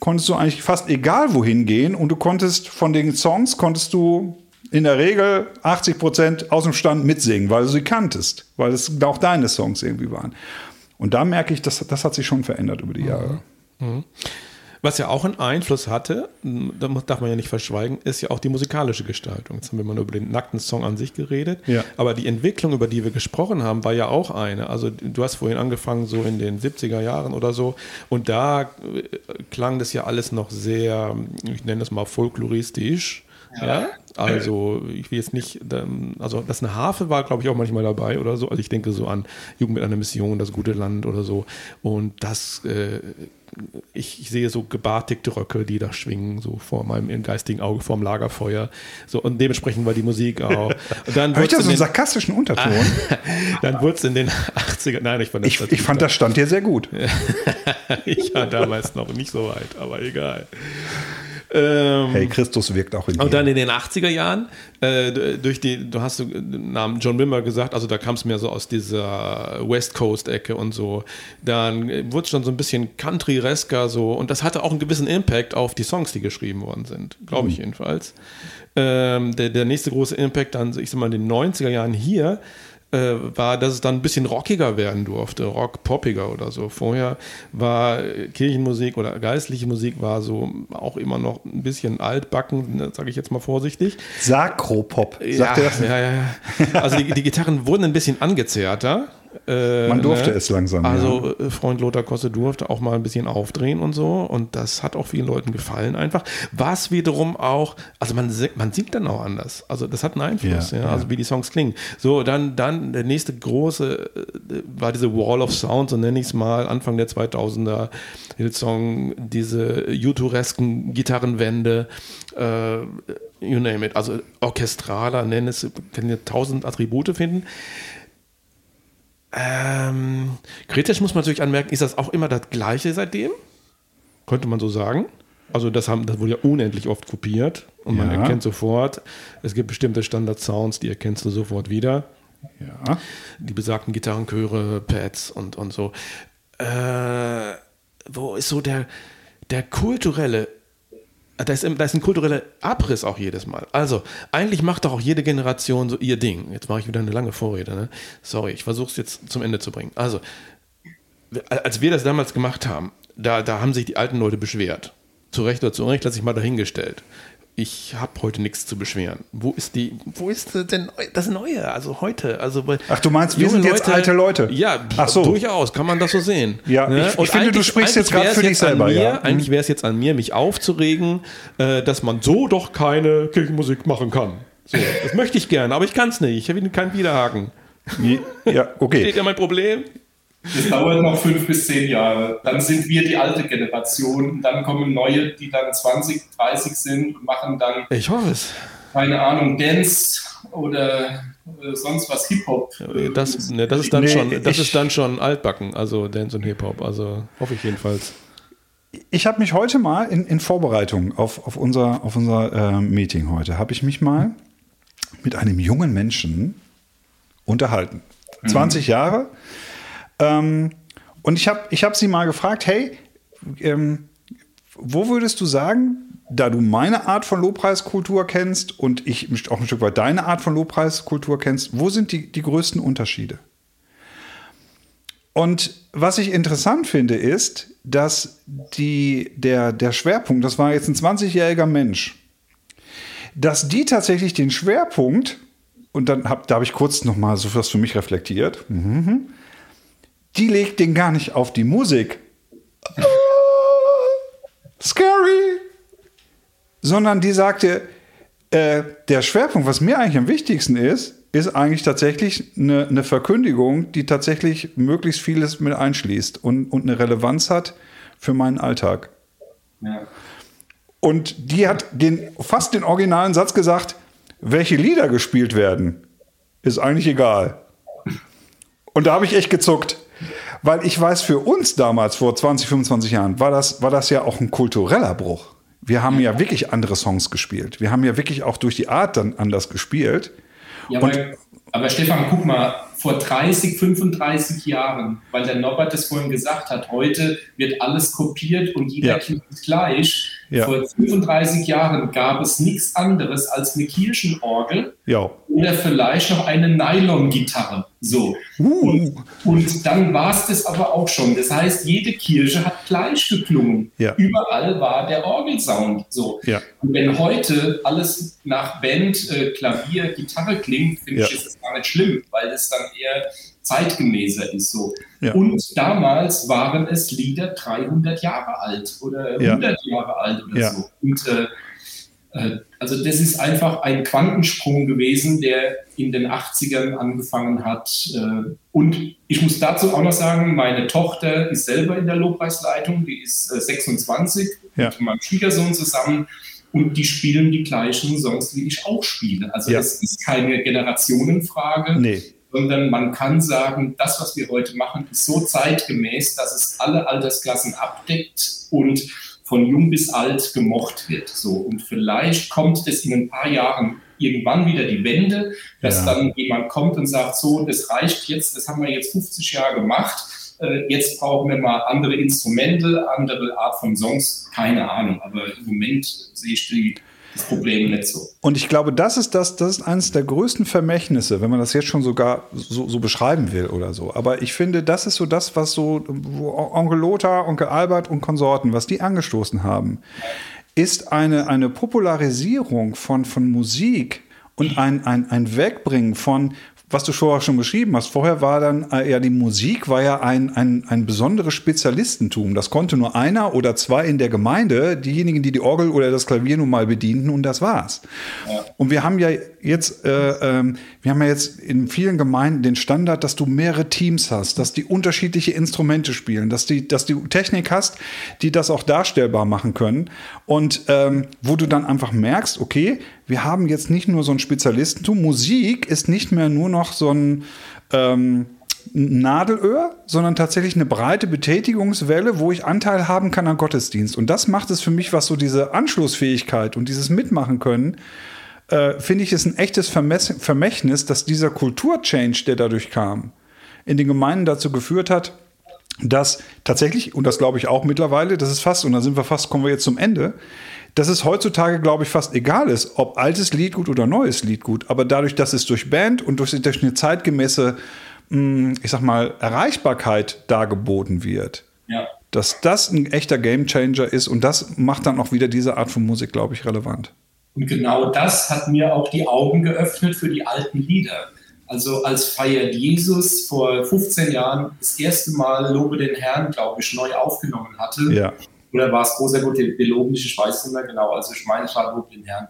konntest du eigentlich fast egal wohin gehen und du konntest von den Songs, konntest du in der Regel 80 Prozent aus dem Stand mitsingen, weil du sie kanntest, weil es auch deine Songs irgendwie waren. Und da merke ich, das, das hat sich schon verändert über die Jahre. Mhm. Mhm. Was ja auch einen Einfluss hatte, da darf man ja nicht verschweigen, ist ja auch die musikalische Gestaltung. Jetzt haben wir mal über den nackten Song an sich geredet. Ja. Aber die Entwicklung, über die wir gesprochen haben, war ja auch eine. Also du hast vorhin angefangen, so in den 70er Jahren oder so. Und da äh, klang das ja alles noch sehr, ich nenne das mal folkloristisch. Ja. ja. Also ich will jetzt nicht, also dass eine Harfe war, glaube ich, auch manchmal dabei oder so. Also ich denke so an Jugend mit einer Mission, das gute Land oder so. Und das äh, ich, ich, sehe so gebartigte Röcke, die da schwingen, so vor meinem geistigen Auge vorm Lagerfeuer. So, und dementsprechend war die Musik auch. dann Habe ich da so einen sarkastischen Unterton? dann wurde es in den 80 ern nein, ich fand das, ich, ich fand das stand dir sehr gut. ich war damals noch nicht so weit, aber egal. Ähm, hey, Christus wirkt auch in dir. Und dann in den 80er Jahren, äh, durch die, du hast den Namen John Wimmer gesagt, also da kam es mir so aus dieser West Coast-Ecke und so. Dann wurde es schon so ein bisschen country-resker so und das hatte auch einen gewissen Impact auf die Songs, die geschrieben worden sind, glaube ich mhm. jedenfalls. Ähm, der, der nächste große Impact dann, ich sag mal, in den 90er Jahren hier, äh, war, dass es dann ein bisschen rockiger werden durfte, rock-poppiger oder so. Vorher war Kirchenmusik oder geistliche Musik war so auch immer noch ein bisschen altbacken, ne, sage ich jetzt mal vorsichtig. Sakropop, sagt ja, er? Ja, ja, ja. Also die, die Gitarren wurden ein bisschen angezerrter. Äh, Man durfte ne? es langsam. Also ja. Äh, Freund Lothar Kosse durfte auch mal ein bisschen aufdrehen und so. Und das hat auch vielen Leuten gefallen einfach. Was wiederum auch, also man, man singt dann auch anders. Also das hat einen Einfluss, ja, ja, also wie die Songs klingen. So, dann, dann der nächste große äh, war diese Wall of Sound, so nenne ich es mal, Anfang der 2000er Song, diese juturesken Gitarrenwände, äh, you name it, also orchestraler, nenne es, kann ja tausend Attribute finden. Ähm, kritisch muss man natürlich anmerken, ist das auch immer das Gleiche seitdem? Könnte man so sagen. Also das, haben, das wurde ja unendlich oft kopiert und man ja. erkennt sofort, es gibt bestimmte Standard-Sounds, die erkennst du sofort wieder. Ja. Die besagten Gitarrenchöre, Pads und, und so. Äh, wo ist so der, der kulturelle da ist, da ist ein kultureller Abriss auch jedes Mal. Also, eigentlich macht doch auch jede Generation so ihr Ding. Jetzt mache ich wieder eine lange Vorrede. Ne? Sorry, ich versuche es jetzt zum Ende zu bringen. Also, als wir das damals gemacht haben, da, da haben sich die alten Leute beschwert. Zu Recht oder zu Unrecht, lasse ich mal dahingestellt ich habe heute nichts zu beschweren. Wo ist die, wo ist denn das Neue? Also heute, also Ach, du meinst, wir sind jetzt Leute, alte Leute? Ja, Ach so. durchaus, kann man das so sehen. Ja, ne? ich, ich finde, du sprichst jetzt gerade für dich selber. Mir, ja. Eigentlich wäre es jetzt an mir, mich aufzuregen, äh, dass man so doch keine Kirchenmusik machen kann. So, das möchte ich gerne, aber ich kann es nicht. Ich habe keinen Widerhaken. Ja, okay. Steht ja mein Problem. Das dauert noch fünf bis zehn Jahre. Dann sind wir die alte Generation. Dann kommen neue, die dann 20, 30 sind und machen dann. Ich hoffe es. Keine Ahnung, Dance oder sonst was Hip-Hop. Das, ne, das, ist dann nee, schon, das ist dann schon altbacken, also Dance und Hip-Hop. Also hoffe ich jedenfalls. Ich habe mich heute mal in, in Vorbereitung auf, auf unser, auf unser äh, Meeting heute, habe ich mich mal mit einem jungen Menschen unterhalten. 20 mhm. Jahre ähm, und ich habe ich hab sie mal gefragt, hey, ähm, wo würdest du sagen, da du meine Art von Lobpreiskultur kennst und ich auch ein Stück weit deine Art von Lobpreiskultur kennst, wo sind die, die größten Unterschiede? Und was ich interessant finde, ist, dass die, der, der Schwerpunkt, das war jetzt ein 20-jähriger Mensch, dass die tatsächlich den Schwerpunkt, und dann hab, da habe ich kurz nochmal so was für mich reflektiert, mhm, die legt den gar nicht auf die Musik. scary. Sondern die sagte, äh, der Schwerpunkt, was mir eigentlich am wichtigsten ist, ist eigentlich tatsächlich eine, eine, Verkündigung, die tatsächlich möglichst vieles mit einschließt und, und eine Relevanz hat für meinen Alltag. Ja. Und die hat den, fast den originalen Satz gesagt, welche Lieder gespielt werden, ist eigentlich egal. Und da habe ich echt gezuckt. Weil ich weiß, für uns damals, vor 20, 25 Jahren, war das, war das ja auch ein kultureller Bruch. Wir haben ja wirklich andere Songs gespielt. Wir haben ja wirklich auch durch die Art dann anders gespielt. Ja, aber, aber Stefan, guck mal, vor 30, 35 Jahren, weil der Norbert das vorhin gesagt hat, heute wird alles kopiert und jeder ja. klingt gleich. Ja. Vor 35 Jahren gab es nichts anderes als eine Kirchenorgel ja. oder vielleicht noch eine Nylon-Gitarre. So. Uh. Und, und, dann war es das aber auch schon. Das heißt, jede Kirche hat gleich geklungen. Ja. Überall war der Orgelsound. So. Und wenn heute alles nach Band, äh, Klavier, Gitarre klingt, finde ich, ist das gar nicht schlimm, weil das dann eher zeitgemäßer ist. So. Ja. Und damals waren es Lieder 300 Jahre alt oder 100 ja. Jahre alt oder ja. so. Und äh, äh, also das ist einfach ein Quantensprung gewesen, der in den 80ern angefangen hat. Äh, und ich muss dazu auch noch sagen, meine Tochter ist selber in der Lobpreisleitung, die ist 26 ja. mit meinem Schwiegersohn zusammen und die spielen die gleichen Songs, wie ich auch spiele. Also Ja. das ist keine Generationenfrage, Nee. Sondern man kann sagen, das, was wir heute machen, ist so zeitgemäß, dass es alle Altersklassen abdeckt und von jung bis alt gemocht wird. So. Und vielleicht kommt es in ein paar Jahren irgendwann wieder die Wende, dass Ja. dann jemand kommt und sagt, so, das reicht jetzt, das haben wir jetzt 50 Jahre gemacht, jetzt brauchen wir mal andere Instrumente, andere Art von Songs, keine Ahnung. Aber im Moment sehe ich die, das Problem nicht so. Und ich glaube, das ist das, das ist eines der größten Vermächtnisse, wenn man das jetzt schon sogar so, so beschreiben will oder so. Aber ich finde, das ist so das, was so Onkel Lothar, Onkel Albert und Konsorten, was die angestoßen haben, ist eine, eine Popularisierung von, von Musik und ein, ein, ein Wegbringen von, was du vorher schon beschrieben hast. Vorher war dann äh, ja die Musik war ja ein, ein, ein besonderes Spezialistentum. Das konnte nur einer oder zwei in der Gemeinde, diejenigen, die die Orgel oder das Klavier nun mal bedienten und das war's. Und wir haben ja jetzt, äh, ähm, wir haben ja jetzt in vielen Gemeinden den Standard, dass du mehrere Teams hast, dass die unterschiedliche Instrumente spielen, dass die, dass du Technik hast, die das auch darstellbar machen können und ähm, wo du dann einfach merkst, okay, wir haben jetzt nicht nur so ein Spezialistentum, Musik ist nicht mehr nur noch so ein ähm, Nadelöhr, sondern tatsächlich eine breite Betätigungswelle, wo ich Anteil haben kann an Gottesdienst. Und das macht es für mich, was so diese Anschlussfähigkeit und dieses Mitmachen können, äh, finde ich, ist ein echtes Vermess Vermächtnis, dass dieser Kulturchange, der dadurch kam, in den Gemeinden dazu geführt hat, dass tatsächlich, und das glaube ich auch mittlerweile, das ist fast, und da sind wir fast, kommen wir jetzt zum Ende, dass es heutzutage, glaube ich, fast egal ist, ob altes Lied gut oder neues Lied gut. Aber dadurch, dass es durch Band und durch, durch eine zeitgemäße, mh, ich sag mal, Erreichbarkeit dargeboten wird, Ja. dass das ein echter Gamechanger ist und das macht dann auch wieder diese Art von Musik, glaube ich, relevant. Und genau das hat mir auch die Augen geöffnet für die alten Lieder. Also als Feiert Jesus vor 15 Jahren das erste Mal Lobe den Herrn, glaube ich, neu aufgenommen hatte. Ja. Oder war es großer ich weiß nicht mehr genau. Also ich meine, war Lobe den Herrn.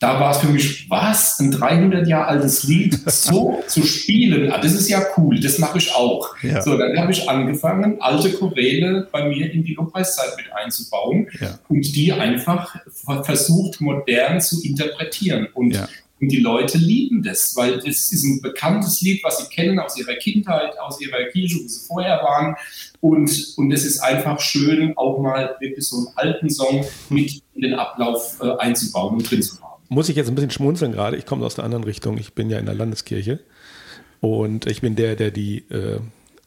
Da war es für mich, was, ein 300 Jahre altes Lied so zu spielen, ah, das ist ja cool, das mache ich auch. Ja. So, dann habe ich angefangen, alte Choräle bei mir in die Lobpreiszeit mit einzubauen Ja. und die einfach ver- versucht, modern zu interpretieren. Und, Ja. und die Leute lieben das, weil das ist ein bekanntes Lied, was sie kennen aus ihrer Kindheit, aus ihrer Kirche, wo sie vorher waren. Und, und es ist einfach schön, auch mal wirklich so einen alten Song mit in den Ablauf äh, einzubauen und drin zu haben. Muss ich jetzt ein bisschen schmunzeln gerade. Ich komme aus der anderen Richtung. Ich bin ja in der Landeskirche. Und ich bin der, der die. Äh,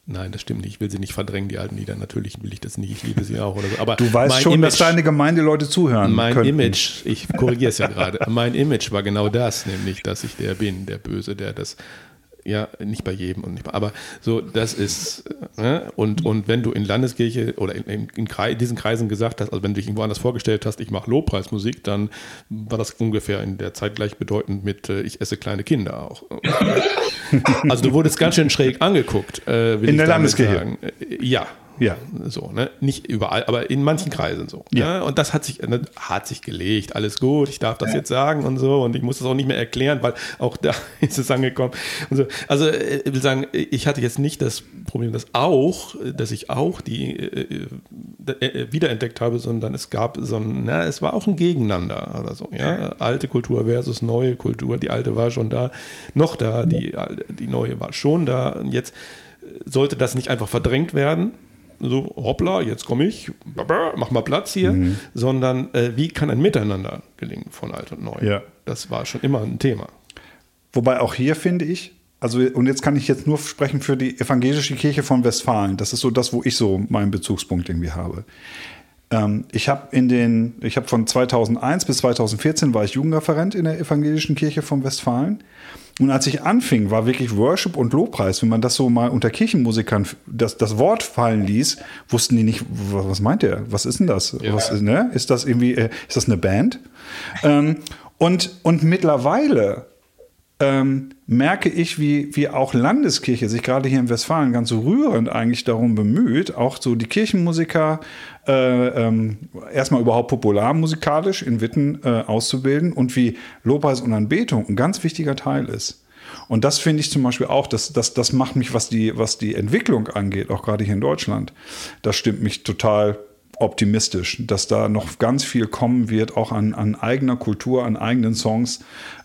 nein, das stimmt nicht. Ich will sie nicht verdrängen, die alten Lieder. Natürlich will ich das nicht. Ich liebe sie auch. Oder so. Aber Du weißt schon, dass Image- deine Gemeindeleute zuhören Mein könnten. Image, ich korrigiere es ja gerade, mein Image war genau das, nämlich, dass ich der bin, der Böse, der das, ja, nicht bei jedem, und nicht bei, aber so, das ist, ne? und, und wenn du in Landeskirche oder in, in, in Krei- diesen Kreisen gesagt hast, also wenn du dich irgendwo anders vorgestellt hast, ich mache Lobpreismusik, dann war das ungefähr in der Zeit gleichbedeutend mit, äh, ich esse kleine Kinder auch. Also du wurdest ganz schön schräg angeguckt, äh, will In ich der Landeskirche? sagen. Äh, Ja, Ja. so, ne? Nicht überall, aber in manchen Kreisen so. Ja. Ne? Und das hat sich, ne, hat sich gelegt. Alles gut, ich darf das jetzt sagen und so. Und ich muss das auch nicht mehr erklären, weil auch da ist es angekommen. So. Also äh, ich will sagen, ich hatte jetzt nicht das Problem, dass auch, dass ich auch die äh, äh, äh, wiederentdeckt habe, sondern es gab so ein, na, es war auch ein Gegeneinander oder so. Ja? Alte Kultur versus neue Kultur. Die alte war schon da, noch da, die, die neue war schon da. Und jetzt sollte das nicht einfach verdrängt werden, so hoppla, jetzt komme ich, mach mal Platz hier, Mhm. sondern äh, wie kann ein Miteinander gelingen von alt und neu? Ja. Das war schon immer ein Thema. Wobei auch hier finde ich, also und jetzt kann ich jetzt nur sprechen für die evangelische Kirche von Westfalen. Das ist so das, wo ich so meinen Bezugspunkt irgendwie habe. Ähm, ich habe in den, ich habe von 2001 bis 2014 war ich Jugendreferent in der evangelischen Kirche von Westfalen. Und als ich anfing, war wirklich Worship und Lobpreis. Wenn man das so mal unter Kirchenmusikern das, das Wort fallen ließ, wussten die nicht, was meint der? Was ist denn das? Ja. Was, ne? Ist das irgendwie, äh, ist das eine Band? Ähm, und, und mittlerweile ähm, merke ich, wie, wie auch Landeskirche sich gerade hier in Westfalen ganz rührend eigentlich darum bemüht, auch so die Kirchenmusiker äh, ähm, erstmal überhaupt popularmusikalisch in Witten äh, auszubilden und wie Lobpreis und Anbetung ein ganz wichtiger Teil ist. Und das finde ich zum Beispiel auch, das, das, das macht mich, was die, was die Entwicklung angeht, auch gerade hier in Deutschland, das stimmt mich total optimistisch, dass da noch ganz viel kommen wird, auch an, an eigener Kultur, an eigenen Songs,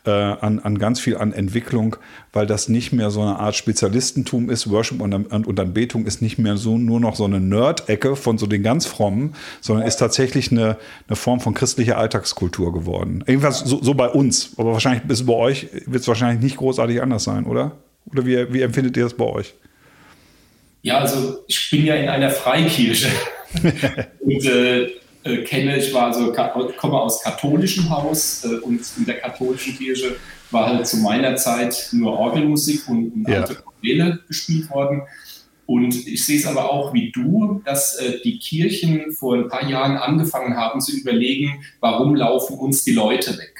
äh, an, an ganz viel an Entwicklung, weil das nicht mehr so eine Art Spezialistentum ist. Worship und, und, und Anbetung ist nicht mehr so nur noch so eine Nerd-Ecke von so den ganz Frommen, sondern ist tatsächlich eine, eine Form von christlicher Alltagskultur geworden. Irgendwas so, so bei uns, aber wahrscheinlich ist bei euch wird es wahrscheinlich nicht großartig anders sein, oder? Oder wie, wie empfindet ihr das bei euch? Ja, also ich bin ja in einer Freikirche. und äh, äh, kenne, ich war also, komme aus katholischem Haus äh, und in der katholischen Kirche war halt zu meiner Zeit nur Orgelmusik und, und ja. alte Choräle gespielt worden. Und ich sehe es aber auch wie du, dass äh, die Kirchen vor ein paar Jahren angefangen haben zu überlegen, warum laufen uns die Leute weg.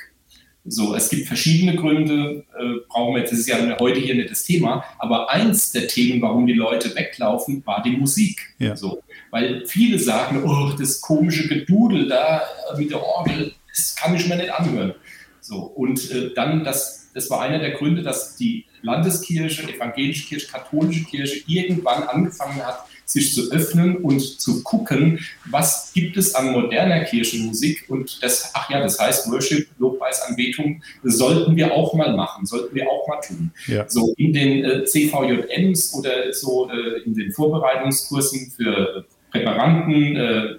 So, es gibt verschiedene Gründe, äh, brauchen wir jetzt, das ist ja heute hier nicht das Thema, aber eins der Themen, warum die Leute weglaufen, war die Musik. Ja. So, weil viele sagen, oh, das komische Gedudel da mit der Orgel, das kann ich mir nicht anhören. So, und äh, dann, das, das war einer der Gründe, dass die Landeskirche, evangelische Kirche, katholische Kirche irgendwann angefangen hat, sich zu öffnen und zu gucken, was gibt es an moderner Kirchenmusik und das, ach ja, das heißt Worship, Lobpreis, Anbetung, sollten wir auch mal machen, sollten wir auch mal tun. Ja. So in den äh, CVJMs oder so äh, in den Vorbereitungskursen für Präparanten, äh, äh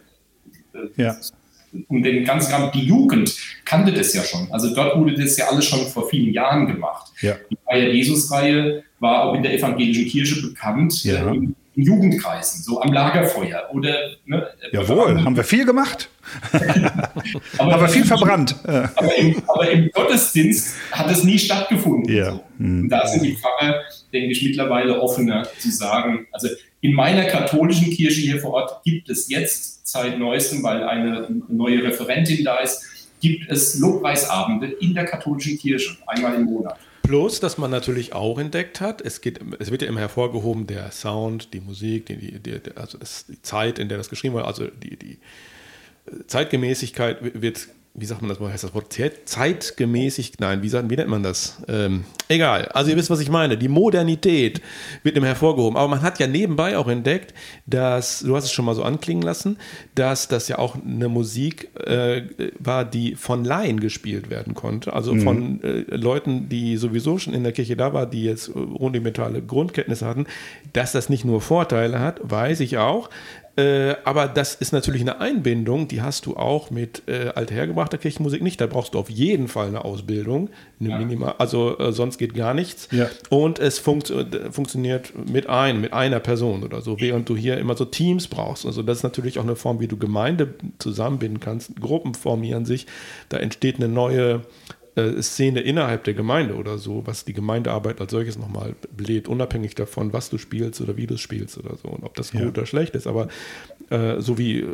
ja. und den ganzen die Jugend kannte das ja schon. Also dort wurde das ja alles schon vor vielen Jahren gemacht. Ja. Die Reihe Jesus-Reihe war auch in der evangelischen Kirche bekannt. Ja. Äh, in Jugendkreisen, so am Lagerfeuer oder. Ne, Jawohl, haben wir viel gemacht. aber haben wir viel verbrannt. Aber im, aber im, Gottesdienst hat es nie stattgefunden. Ja. So. Mhm. Da sind die Pfarrer, denke ich, mittlerweile offener zu sagen. Also in meiner katholischen Kirche hier vor Ort gibt es jetzt seit neuestem, weil eine neue Referentin da ist, gibt es Lobpreisabende in der katholischen Kirche, einmal im Monat. Plus, dass man natürlich auch entdeckt hat, es, geht, es wird ja immer hervorgehoben, der Sound, die Musik, die, die, also das, die Zeit, in der das geschrieben wurde, also die, die Zeitgemäßigkeit wird wie sagt man das, heißt das Wort zeitgemäßig, nein, wie, sagt, wie nennt man das? Ähm, egal, also ihr wisst, was ich meine. Die Modernität wird immer hervorgehoben. Aber man hat ja nebenbei auch entdeckt, dass, du hast es schon mal so anklingen lassen, dass das ja auch eine Musik äh, war, die von Laien gespielt werden konnte. Also mhm. von äh, Leuten, die sowieso schon in der Kirche da waren, die jetzt rudimentale Grundkenntnisse hatten. Dass das nicht nur Vorteile hat, weiß ich auch. Äh, aber das ist natürlich eine Einbindung, die hast du auch mit äh, althergebrachter Kirchenmusik nicht. Da brauchst du auf jeden Fall eine Ausbildung. Eine ja. Minimal, also äh, sonst geht gar nichts. Ja. Und es funkt, äh, funktioniert mit einem, mit einer Person oder so, während du hier immer so Teams brauchst. Also das ist natürlich auch eine Form, wie du Gemeinde zusammenbinden kannst. Gruppen formieren sich. Da entsteht eine neue äh, Szene innerhalb der Gemeinde oder so, was die Gemeindearbeit als solches nochmal bläht, unabhängig davon, was du spielst oder wie du spielst oder so und ob das gut ja. oder schlecht ist. Aber äh, so wie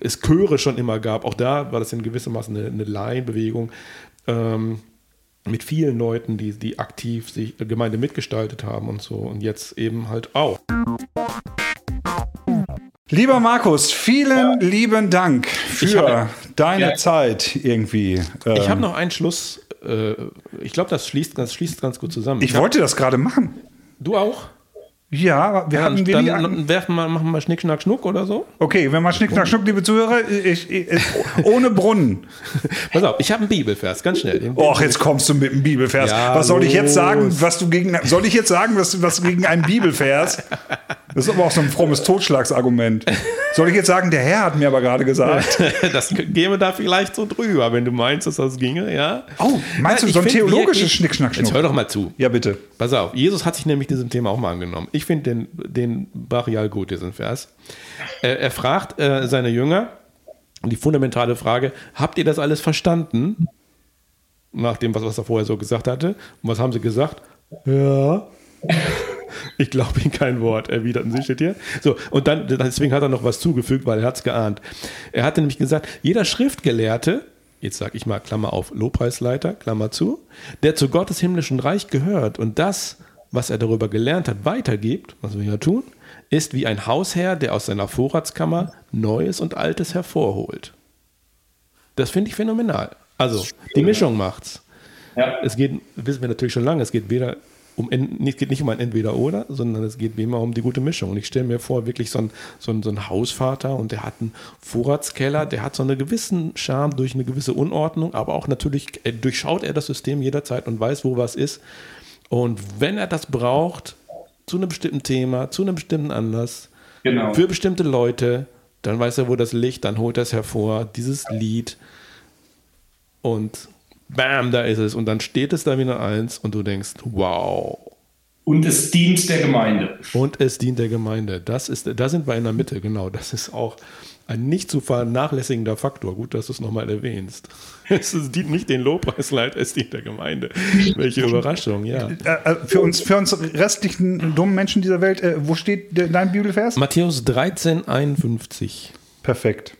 es Chöre schon immer gab, auch da war das in gewissem Maße eine, eine Laienbewegung. Ähm, mit vielen Leuten, die, die aktiv sich Gemeinde mitgestaltet haben und so und jetzt eben halt auch. Lieber Markus, vielen lieben Dank für hab, deine ja. Zeit irgendwie. Ich habe noch einen Schluss. Äh, ich glaube, das schließt, das schließt ganz gut zusammen. Ich, ich wollte hab, das gerade machen. Du auch? Ja, wir hatten wir Dann werfen wir, machen wir Schnick, Schnack, Schnuck oder so. Okay, wenn wir Schnick, Schnack, Schnuck, liebe Zuhörer, ich, ich, ohne Brunnen. Pass auf, ich habe einen Bibelvers, ganz schnell. Och, jetzt kommst du mit einem Bibelvers. Ja, was soll los. ich jetzt sagen, was du gegen, soll ich jetzt sagen, was, was gegen einen Bibelvers? Das ist aber auch so ein frommes Totschlagsargument. Soll ich jetzt sagen, der Herr hat mir aber gerade gesagt. das käme da vielleicht so drüber, wenn du meinst, dass das ginge, ja. Oh, meinst du Ich so ein theologisches Schnickschnack Jetzt hör doch mal zu. Ja, bitte. Pass auf, Jesus hat sich nämlich diesem Thema auch mal angenommen. Ich finde den, den brachial gut, diesen Vers. Er, er fragt äh, seine Jünger die fundamentale Frage: Habt ihr das alles verstanden? Nach dem, was, was er vorher so gesagt hatte. Und was haben sie gesagt? Ja. Ich glaube ihm kein Wort, erwiderten sie, steht hier. So, und dann, deswegen hat er noch was zugefügt, weil er hat es geahnt. Er hatte nämlich gesagt, jeder Schriftgelehrte, jetzt sage ich mal Klammer auf, Lobpreisleiter, Klammer zu, der zu Gottes himmlischen Reich gehört und das, was er darüber gelernt hat, weitergibt, was wir ja tun, ist wie ein Hausherr, der aus seiner Vorratskammer Neues und Altes hervorholt. Das finde ich phänomenal. Also, die Mischung macht's. Ja. Es geht, wissen wir natürlich schon lange, es geht weder um es geht nicht um ein Entweder-Oder, sondern es geht wie immer um die gute Mischung. Und ich stelle mir vor, wirklich so ein, so, ein, so ein Hausvater und der hat einen Vorratskeller, der hat so einen gewissen Charme durch eine gewisse Unordnung, aber auch natürlich äh, durchschaut er das System jederzeit und weiß, wo was ist. Und wenn er das braucht, zu einem bestimmten Thema, zu einem bestimmten Anlass, Genau. für bestimmte Leute, dann weiß er, wo das liegt, dann holt er es hervor, dieses Lied und bam, da ist es. Und dann steht es da wieder eins und du denkst, wow. Und es dient der Gemeinde. Und es dient der Gemeinde. Das ist, da sind wir in der Mitte, genau. Das ist auch ein nicht zu vernachlässigender Faktor. Gut, dass du es nochmal erwähnst. Es dient nicht den Lobpreisleit, es dient der Gemeinde. Welche Überraschung, ja. Äh, äh, für, uns, für uns restlichen dummen Menschen dieser Welt, äh, wo steht de, dein Bibelvers? Matthäus 13, 51. Perfekt.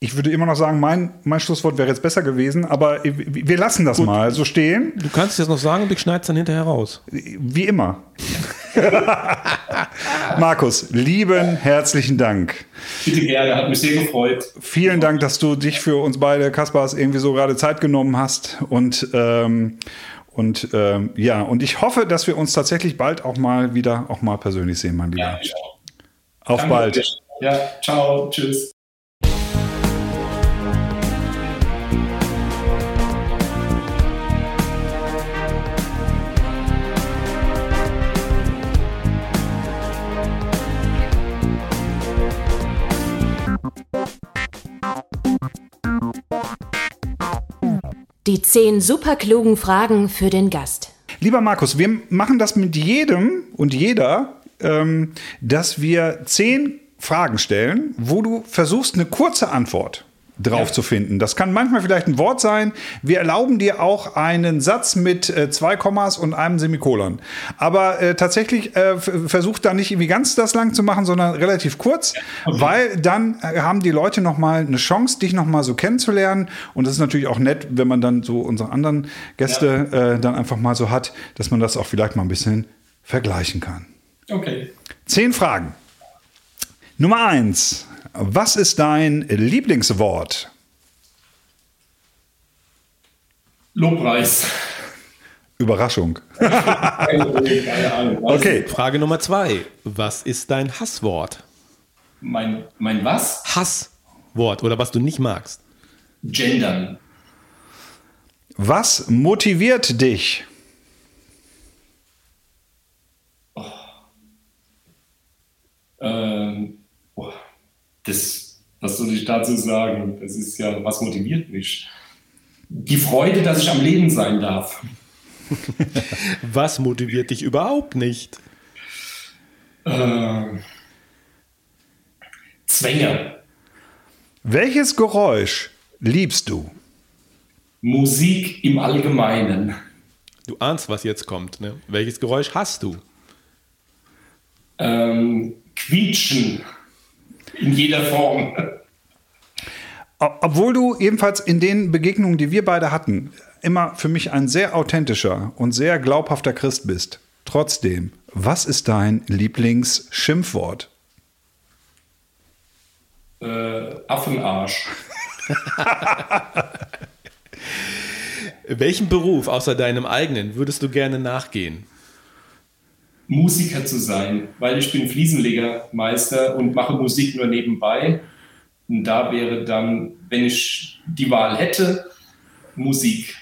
Ich würde immer noch sagen, mein, mein Schlusswort wäre jetzt besser gewesen, aber wir lassen das mal so stehen, Du kannst es jetzt noch sagen und ich schneide es dann hinterher raus. wie immer. Markus, lieben herzlichen Dank. Bitte gerne, hat mich sehr gefreut. Vielen Dank, dass du dich für uns beide, Kaspars, irgendwie so gerade Zeit genommen hast. Und, ähm, und ähm, ja, und ich hoffe, dass wir uns tatsächlich bald auch mal wieder auch mal persönlich sehen, mein Lieber. Ja, ich auch. Auf Danke. bald. Ja, ciao, tschüss. Die zehn superklugen Fragen für den Gast. Lieber Markus, wir machen das mit jedem und jeder, ähm, dass wir zehn Fragen stellen, wo du versuchst, eine kurze Antwort drauf Ja. zu finden. Das kann manchmal vielleicht ein Wort sein. Wir erlauben dir auch einen Satz mit äh, zwei Kommas und einem Semikolon. Aber äh, tatsächlich äh, f- versuch da nicht irgendwie ganz das lang zu machen, sondern relativ kurz, weil dann äh, haben die Leute noch mal eine Chance, dich noch mal so kennenzulernen. Und das ist natürlich auch nett, wenn man dann so unsere anderen Gäste äh, dann einfach mal so hat, dass man das auch vielleicht mal ein bisschen vergleichen kann. Okay. Zehn Fragen. Nummer eins. Was ist dein Lieblingswort? Lobpreis. Überraschung. Keine Ahnung. Was? Okay. Frage Nummer zwei. Was ist dein Hasswort? Mein, mein was? Hasswort oder was du nicht magst? Gendern. Was motiviert dich? Ähm, boah, das, was soll ich dazu sagen? Das ist ja, was motiviert mich? Die Freude, dass ich am Leben sein darf. Was motiviert dich überhaupt nicht? Ähm, Zwänge. Welches Geräusch liebst du? Musik im Allgemeinen. Du ahnst, was jetzt kommt. Ne? Welches Geräusch hast du? Ähm, quietschen. In jeder Form. Ob- Obwohl du ebenfalls in den Begegnungen, die wir beide hatten, immer für mich ein sehr authentischer und sehr glaubhafter Christ bist. Trotzdem, was ist dein Lieblingsschimpfwort? Äh, Affenarsch. Welchen Beruf außer deinem eigenen würdest du gerne nachgehen? Musiker zu sein, weil ich bin Fliesenlegermeister und mache Musik nur nebenbei. Und da wäre dann, wenn ich die Wahl hätte, Musik.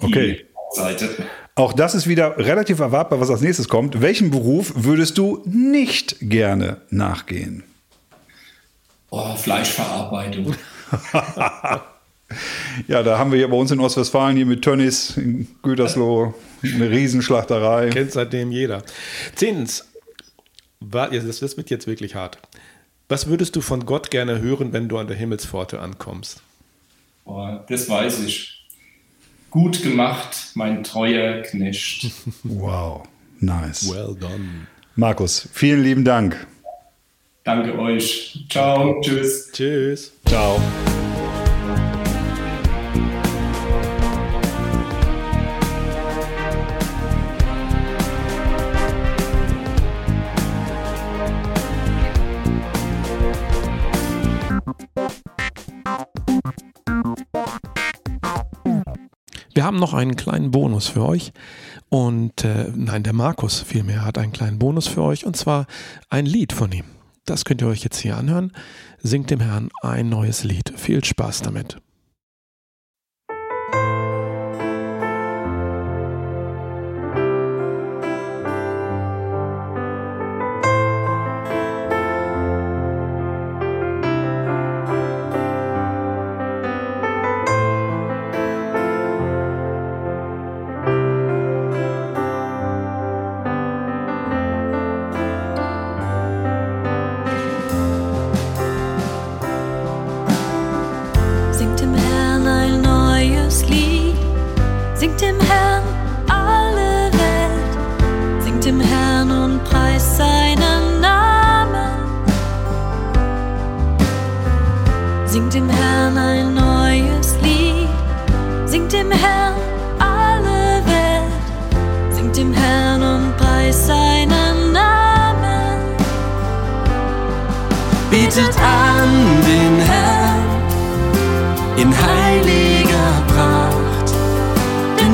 Okay. Seite. Auch das ist wieder relativ erwartbar, was als nächstes kommt. Welchen Beruf würdest du nicht gerne nachgehen? Oh, Fleischverarbeitung. ja, da haben wir hier bei uns in Ostwestfalen hier mit Tönnies in Gütersloh eine Riesenschlachterei. Kennt seitdem jeder. Zehntens, das wird jetzt wirklich hart. Was würdest du von Gott gerne hören, wenn du an der Himmelspforte ankommst? Oh, das weiß ich. Gut gemacht, mein treuer Knecht. Wow, nice. Well done. Markus, vielen lieben Dank. Danke euch. Ciao, tschüss. Tschüss. Ciao. Haben noch einen kleinen Bonus für euch. Und äh, nein, der Markus vielmehr hat einen kleinen Bonus für euch. Und zwar ein Lied von ihm. Das könnt ihr euch jetzt hier anhören. Singt dem Herrn ein neues Lied. Viel Spaß damit.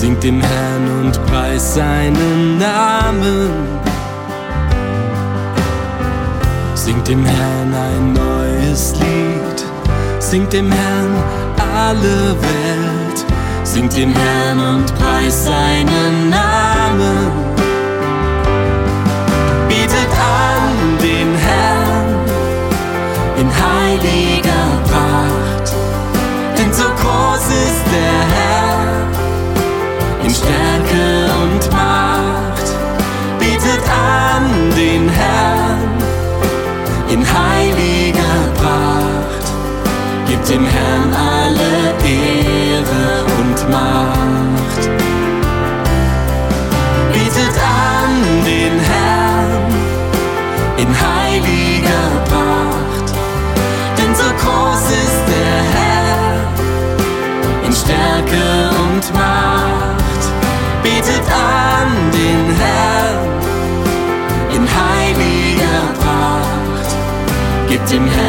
Singt dem Herrn und preist seinen Namen. Singt dem Herrn ein neues Lied. Singt dem Herrn alle Welt. Singt dem Herrn und preist seinen Namen. Bietet an den Herrn in heiliger Pracht. Denn so groß ist der Herr in Stärke und Macht. Betet an den Herrn in heiliger Pracht. gibt dem Herrn alle Ehre und Macht. Betet an den Herrn in heiliger Pracht. Denn so groß ist der Herr in Stärke und Macht betet an den Herrn. In heiliger Pracht, gibt dem Herrn